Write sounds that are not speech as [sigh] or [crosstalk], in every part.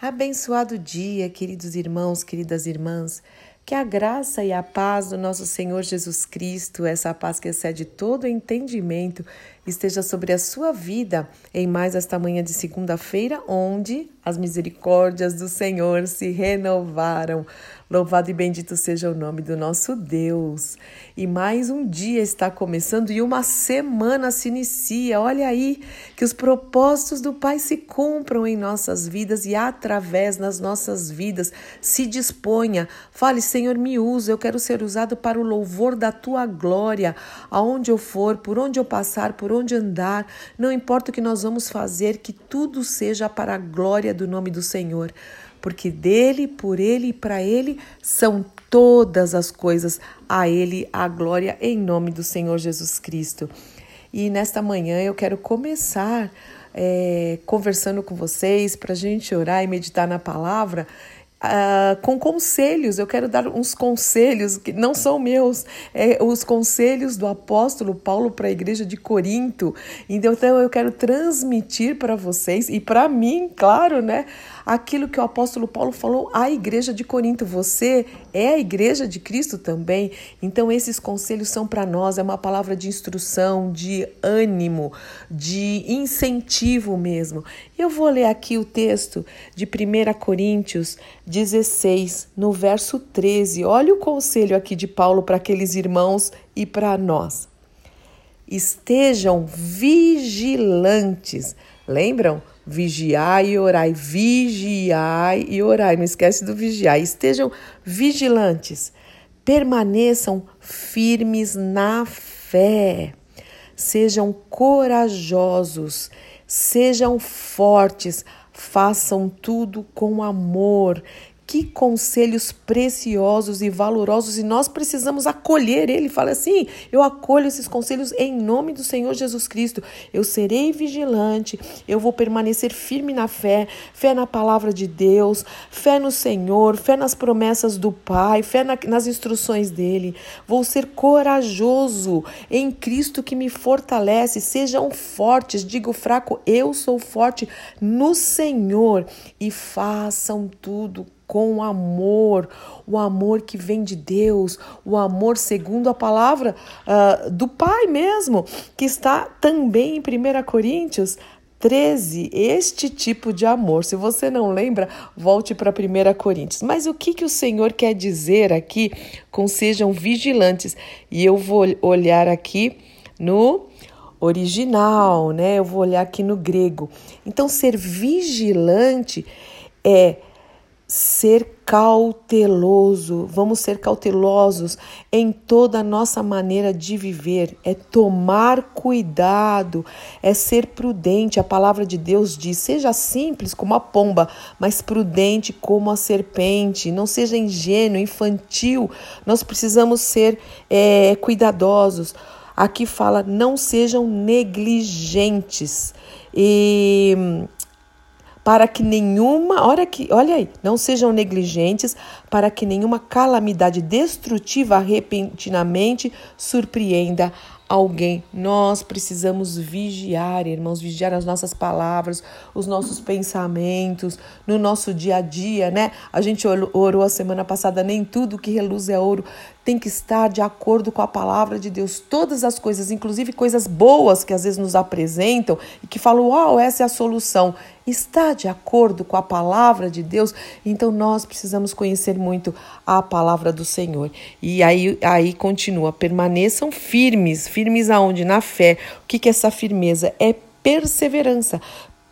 Abençoado dia, queridos irmãos, queridas irmãs. Que a graça e a paz do nosso Senhor Jesus Cristo, essa paz que excede todo entendimento, esteja sobre a sua vida em mais esta manhã de segunda-feira, onde as misericórdias do Senhor se renovaram. Louvado e bendito seja o nome do nosso Deus. E mais um dia está começando e uma semana se inicia. Olha aí que os propósitos do Pai se cumpram em nossas vidas e através das nossas vidas. Se disponha. Fale, Senhor, me usa. Eu quero ser usado para o louvor da tua glória. Aonde eu for, por onde eu passar, por onde andar, não importa o que nós vamos fazer, que tudo seja para a glória do nome do Senhor porque dele, por ele e para ele são todas as coisas. A ele a glória em nome do Senhor Jesus Cristo. E nesta manhã eu quero começar é, conversando com vocês para a gente orar e meditar na palavra. Uh, com conselhos, eu quero dar uns conselhos que não são meus, é os conselhos do apóstolo Paulo para a igreja de Corinto. Então, eu quero transmitir para vocês e para mim, claro, né? Aquilo que o apóstolo Paulo falou à igreja de Corinto. Você é a igreja de Cristo também. Então, esses conselhos são para nós, é uma palavra de instrução, de ânimo, de incentivo mesmo. Eu vou ler aqui o texto de 1 Coríntios 16, no verso 13. Olha o conselho aqui de Paulo para aqueles irmãos e para nós. Estejam vigilantes. Lembram? Vigiai e orai, vigiai e orai. Não esquece do vigiar. Estejam vigilantes, permaneçam firmes na fé, sejam corajosos, sejam fortes, façam tudo com amor que conselhos preciosos e valorosos e nós precisamos acolher. Ele fala assim: eu acolho esses conselhos em nome do Senhor Jesus Cristo. Eu serei vigilante, eu vou permanecer firme na fé, fé na palavra de Deus, fé no Senhor, fé nas promessas do Pai, fé na, nas instruções dele. Vou ser corajoso em Cristo que me fortalece. Sejam fortes, digo fraco, eu sou forte no Senhor e façam tudo com amor, o amor que vem de Deus, o amor segundo a palavra uh, do Pai mesmo, que está também em 1 Coríntios 13, este tipo de amor. Se você não lembra, volte para 1 Coríntios. Mas o que, que o Senhor quer dizer aqui com sejam vigilantes? E eu vou olhar aqui no original, né? Eu vou olhar aqui no grego. Então, ser vigilante é ser cauteloso, vamos ser cautelosos em toda a nossa maneira de viver, é tomar cuidado, é ser prudente. A palavra de Deus diz: seja simples como a pomba, mas prudente como a serpente. Não seja ingênuo, infantil. Nós precisamos ser é, cuidadosos. Aqui fala: não sejam negligentes. E para que nenhuma, olha aqui, olha aí, não sejam negligentes, para que nenhuma calamidade destrutiva repentinamente surpreenda alguém. Nós precisamos vigiar, irmãos, vigiar as nossas palavras, os nossos pensamentos, no nosso dia a dia, né? A gente orou a semana passada, nem tudo que reluz é ouro tem que estar de acordo com a palavra de Deus. Todas as coisas, inclusive coisas boas que às vezes nos apresentam e que falam, uau, essa é a solução, está de acordo com a palavra de Deus. Então nós precisamos conhecer muito a palavra do Senhor. E aí, aí continua, permaneçam firmes. Firmes aonde? Na fé. O que, que é essa firmeza? É perseverança.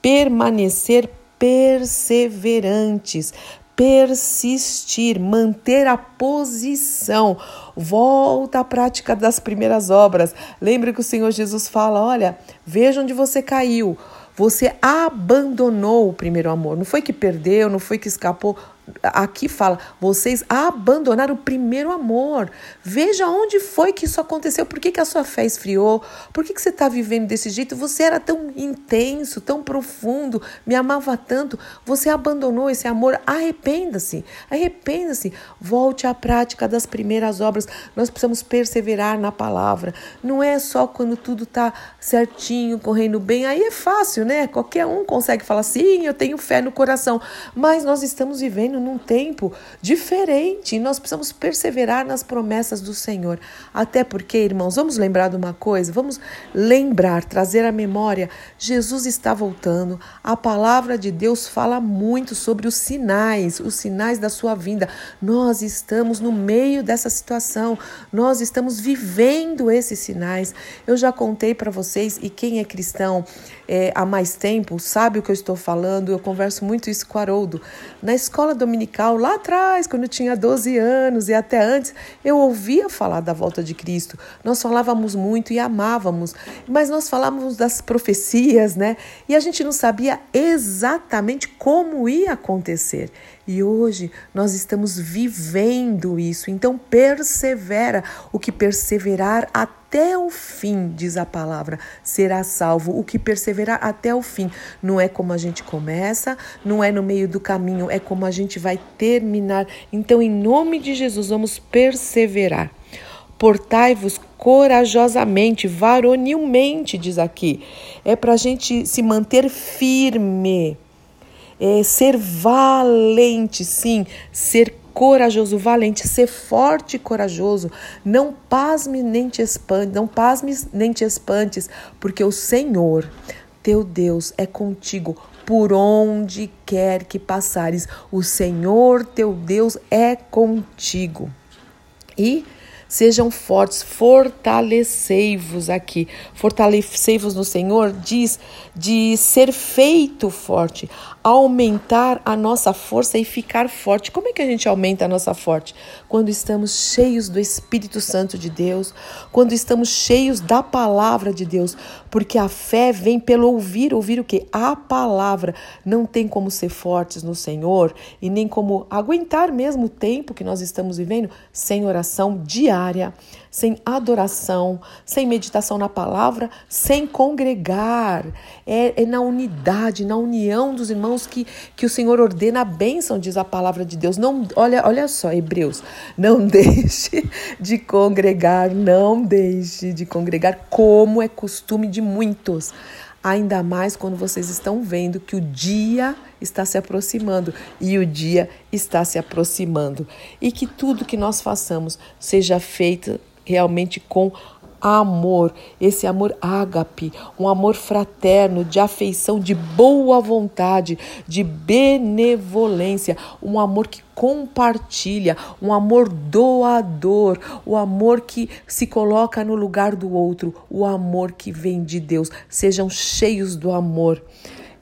Permanecer perseverantes, persistir, manter a posição. Volta à prática das primeiras obras. Lembre que o Senhor Jesus fala: olha, veja onde você caiu. Você abandonou o primeiro amor. Não foi que perdeu, não foi que escapou. Aqui fala, vocês abandonaram o primeiro amor. Veja onde foi que isso aconteceu, por que, que a sua fé esfriou, por que, que você está vivendo desse jeito? Você era tão intenso, tão profundo, me amava tanto, você abandonou esse amor. Arrependa-se, arrependa-se, volte à prática das primeiras obras. Nós precisamos perseverar na palavra. Não é só quando tudo está certinho, correndo bem, aí é fácil, né? Qualquer um consegue falar, sim, eu tenho fé no coração, mas nós estamos vivendo num tempo diferente e nós precisamos perseverar nas promessas do Senhor. Até porque, irmãos, vamos lembrar de uma coisa, vamos lembrar, trazer à memória, Jesus está voltando. A palavra de Deus fala muito sobre os sinais, os sinais da sua vinda. Nós estamos no meio dessa situação. Nós estamos vivendo esses sinais. Eu já contei para vocês e quem é cristão é, há mais tempo sabe o que eu estou falando. Eu converso muito isso com o Haroldo. Na escola dominical, lá atrás, quando eu tinha 12 anos e até antes, eu ouvia falar da volta de Cristo. Nós falávamos muito e amávamos, mas nós falávamos das profecias, né? E a gente não sabia exatamente como ia acontecer. E hoje nós estamos vivendo isso. Então persevera. O que perseverar até o fim, diz a palavra, será salvo. O que perseverar até o fim. Não é como a gente começa, não é no meio do caminho, é como a gente vai terminar. Então, em nome de Jesus, vamos perseverar. Portai-vos corajosamente, varonilmente, diz aqui. É para a gente se manter firme é, ser valente, sim, ser corajoso, valente, ser forte e corajoso. Não pasme nem te espante, não pasmes nem te espantes, porque o Senhor, teu Deus, é contigo por onde quer que passares. O Senhor, teu Deus, é contigo. E Sejam fortes, fortalecei-vos aqui. Fortalecei-vos no Senhor diz de ser feito forte, aumentar a nossa força e ficar forte. Como é que a gente aumenta a nossa forte? Quando estamos cheios do Espírito Santo de Deus, quando estamos cheios da palavra de Deus, porque a fé vem pelo ouvir, ouvir o que? A palavra. Não tem como ser fortes no Senhor e nem como aguentar mesmo o tempo que nós estamos vivendo sem oração diária sem adoração, sem meditação na palavra, sem congregar. É, é, na unidade, na união dos irmãos que, que o Senhor ordena a bênção, diz a palavra de Deus. Não, olha, olha só, Hebreus, não [laughs] deixe de congregar, não deixe de congregar, como é costume de muitos ainda mais quando vocês estão vendo que o dia está se aproximando e o dia está se aproximando. E que tudo que nós façamos seja feito realmente com amor, esse amor ágape, um amor fraterno, de afeição, de boa vontade, de benevolência, um amor que compartilha, um amor doador, o amor que se coloca no lugar do outro, o amor que vem de Deus. Sejam cheios do amor.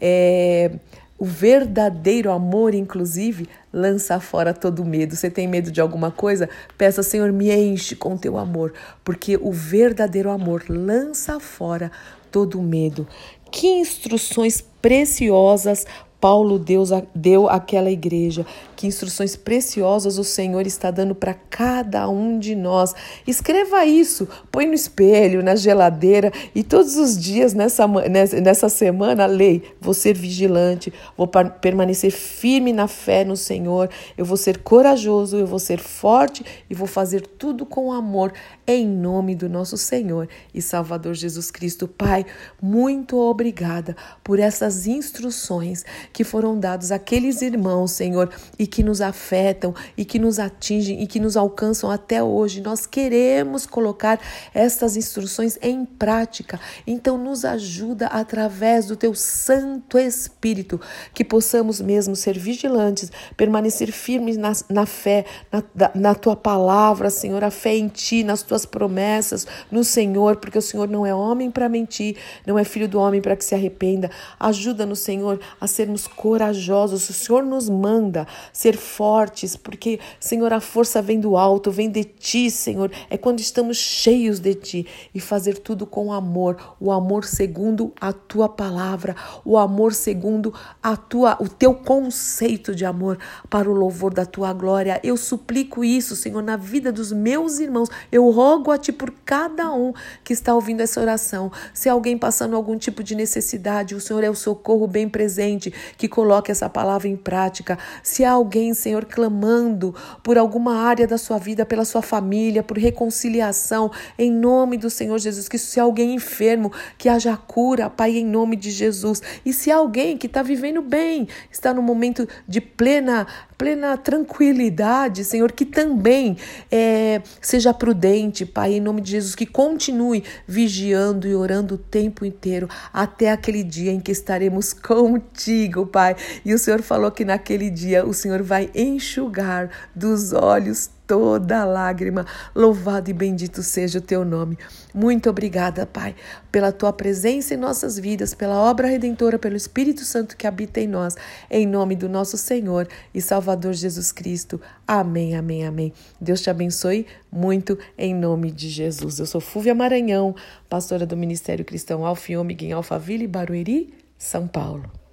É, o verdadeiro amor, inclusive, lança fora todo medo. Você tem medo de alguma coisa? Peça, Senhor, me enche com teu amor, porque o verdadeiro amor lança fora todo medo. Que instruções preciosas Paulo Deus deu àquela igreja. Que instruções preciosas o Senhor está dando para cada um de nós. Escreva isso, põe no espelho, na geladeira e todos os dias nessa, nessa semana, lei. Vou ser vigilante, vou permanecer firme na fé no Senhor, eu vou ser corajoso, eu vou ser forte e vou fazer tudo com amor, em nome do nosso Senhor e Salvador Jesus Cristo. Pai, muito obrigada por essas instruções que foram dados àqueles irmãos, Senhor, e que nos afetam e que nos atingem e que nos alcançam até hoje. Nós queremos colocar estas instruções em prática. Então, nos ajuda através do teu Santo Espírito, que possamos mesmo ser vigilantes, permanecer firmes na, na fé, na, na tua palavra, Senhor, a fé em ti, nas tuas promessas, no Senhor, porque o Senhor não é homem para mentir, não é filho do homem para que se arrependa. Ajuda-nos, Senhor, a sermos corajosos. O Senhor nos manda ser fortes, porque, Senhor, a força vem do alto, vem de ti, Senhor. É quando estamos cheios de ti e fazer tudo com amor, o amor segundo a tua palavra, o amor segundo a tua o teu conceito de amor para o louvor da tua glória. Eu suplico isso, Senhor, na vida dos meus irmãos. Eu rogo a ti por cada um que está ouvindo essa oração. Se alguém passando algum tipo de necessidade, o Senhor é o socorro bem presente que coloque essa palavra em prática. Se há alguém, Senhor, clamando por alguma área da sua vida, pela sua família, por reconciliação, em nome do Senhor Jesus, que se há alguém enfermo, que haja cura, Pai, em nome de Jesus. E se há alguém que está vivendo bem, está no momento de plena plena tranquilidade, Senhor, que também é, seja prudente, Pai, em nome de Jesus, que continue vigiando e orando o tempo inteiro até aquele dia em que estaremos [laughs] contigo, Pai. E o Senhor falou que naquele dia o Senhor vai enxugar dos olhos toda lágrima. Louvado e bendito seja o teu nome. Muito obrigada, Pai, pela tua presença em nossas vidas, pela obra redentora, pelo Espírito Santo que habita em nós, em nome do nosso Senhor e Salvador Jesus Cristo. Amém, amém, amém. Deus te abençoe muito em nome de Jesus. Eu sou Fúvia Maranhão, pastora do Ministério Cristão Alfiômega em Alphaville, Barueri, São Paulo.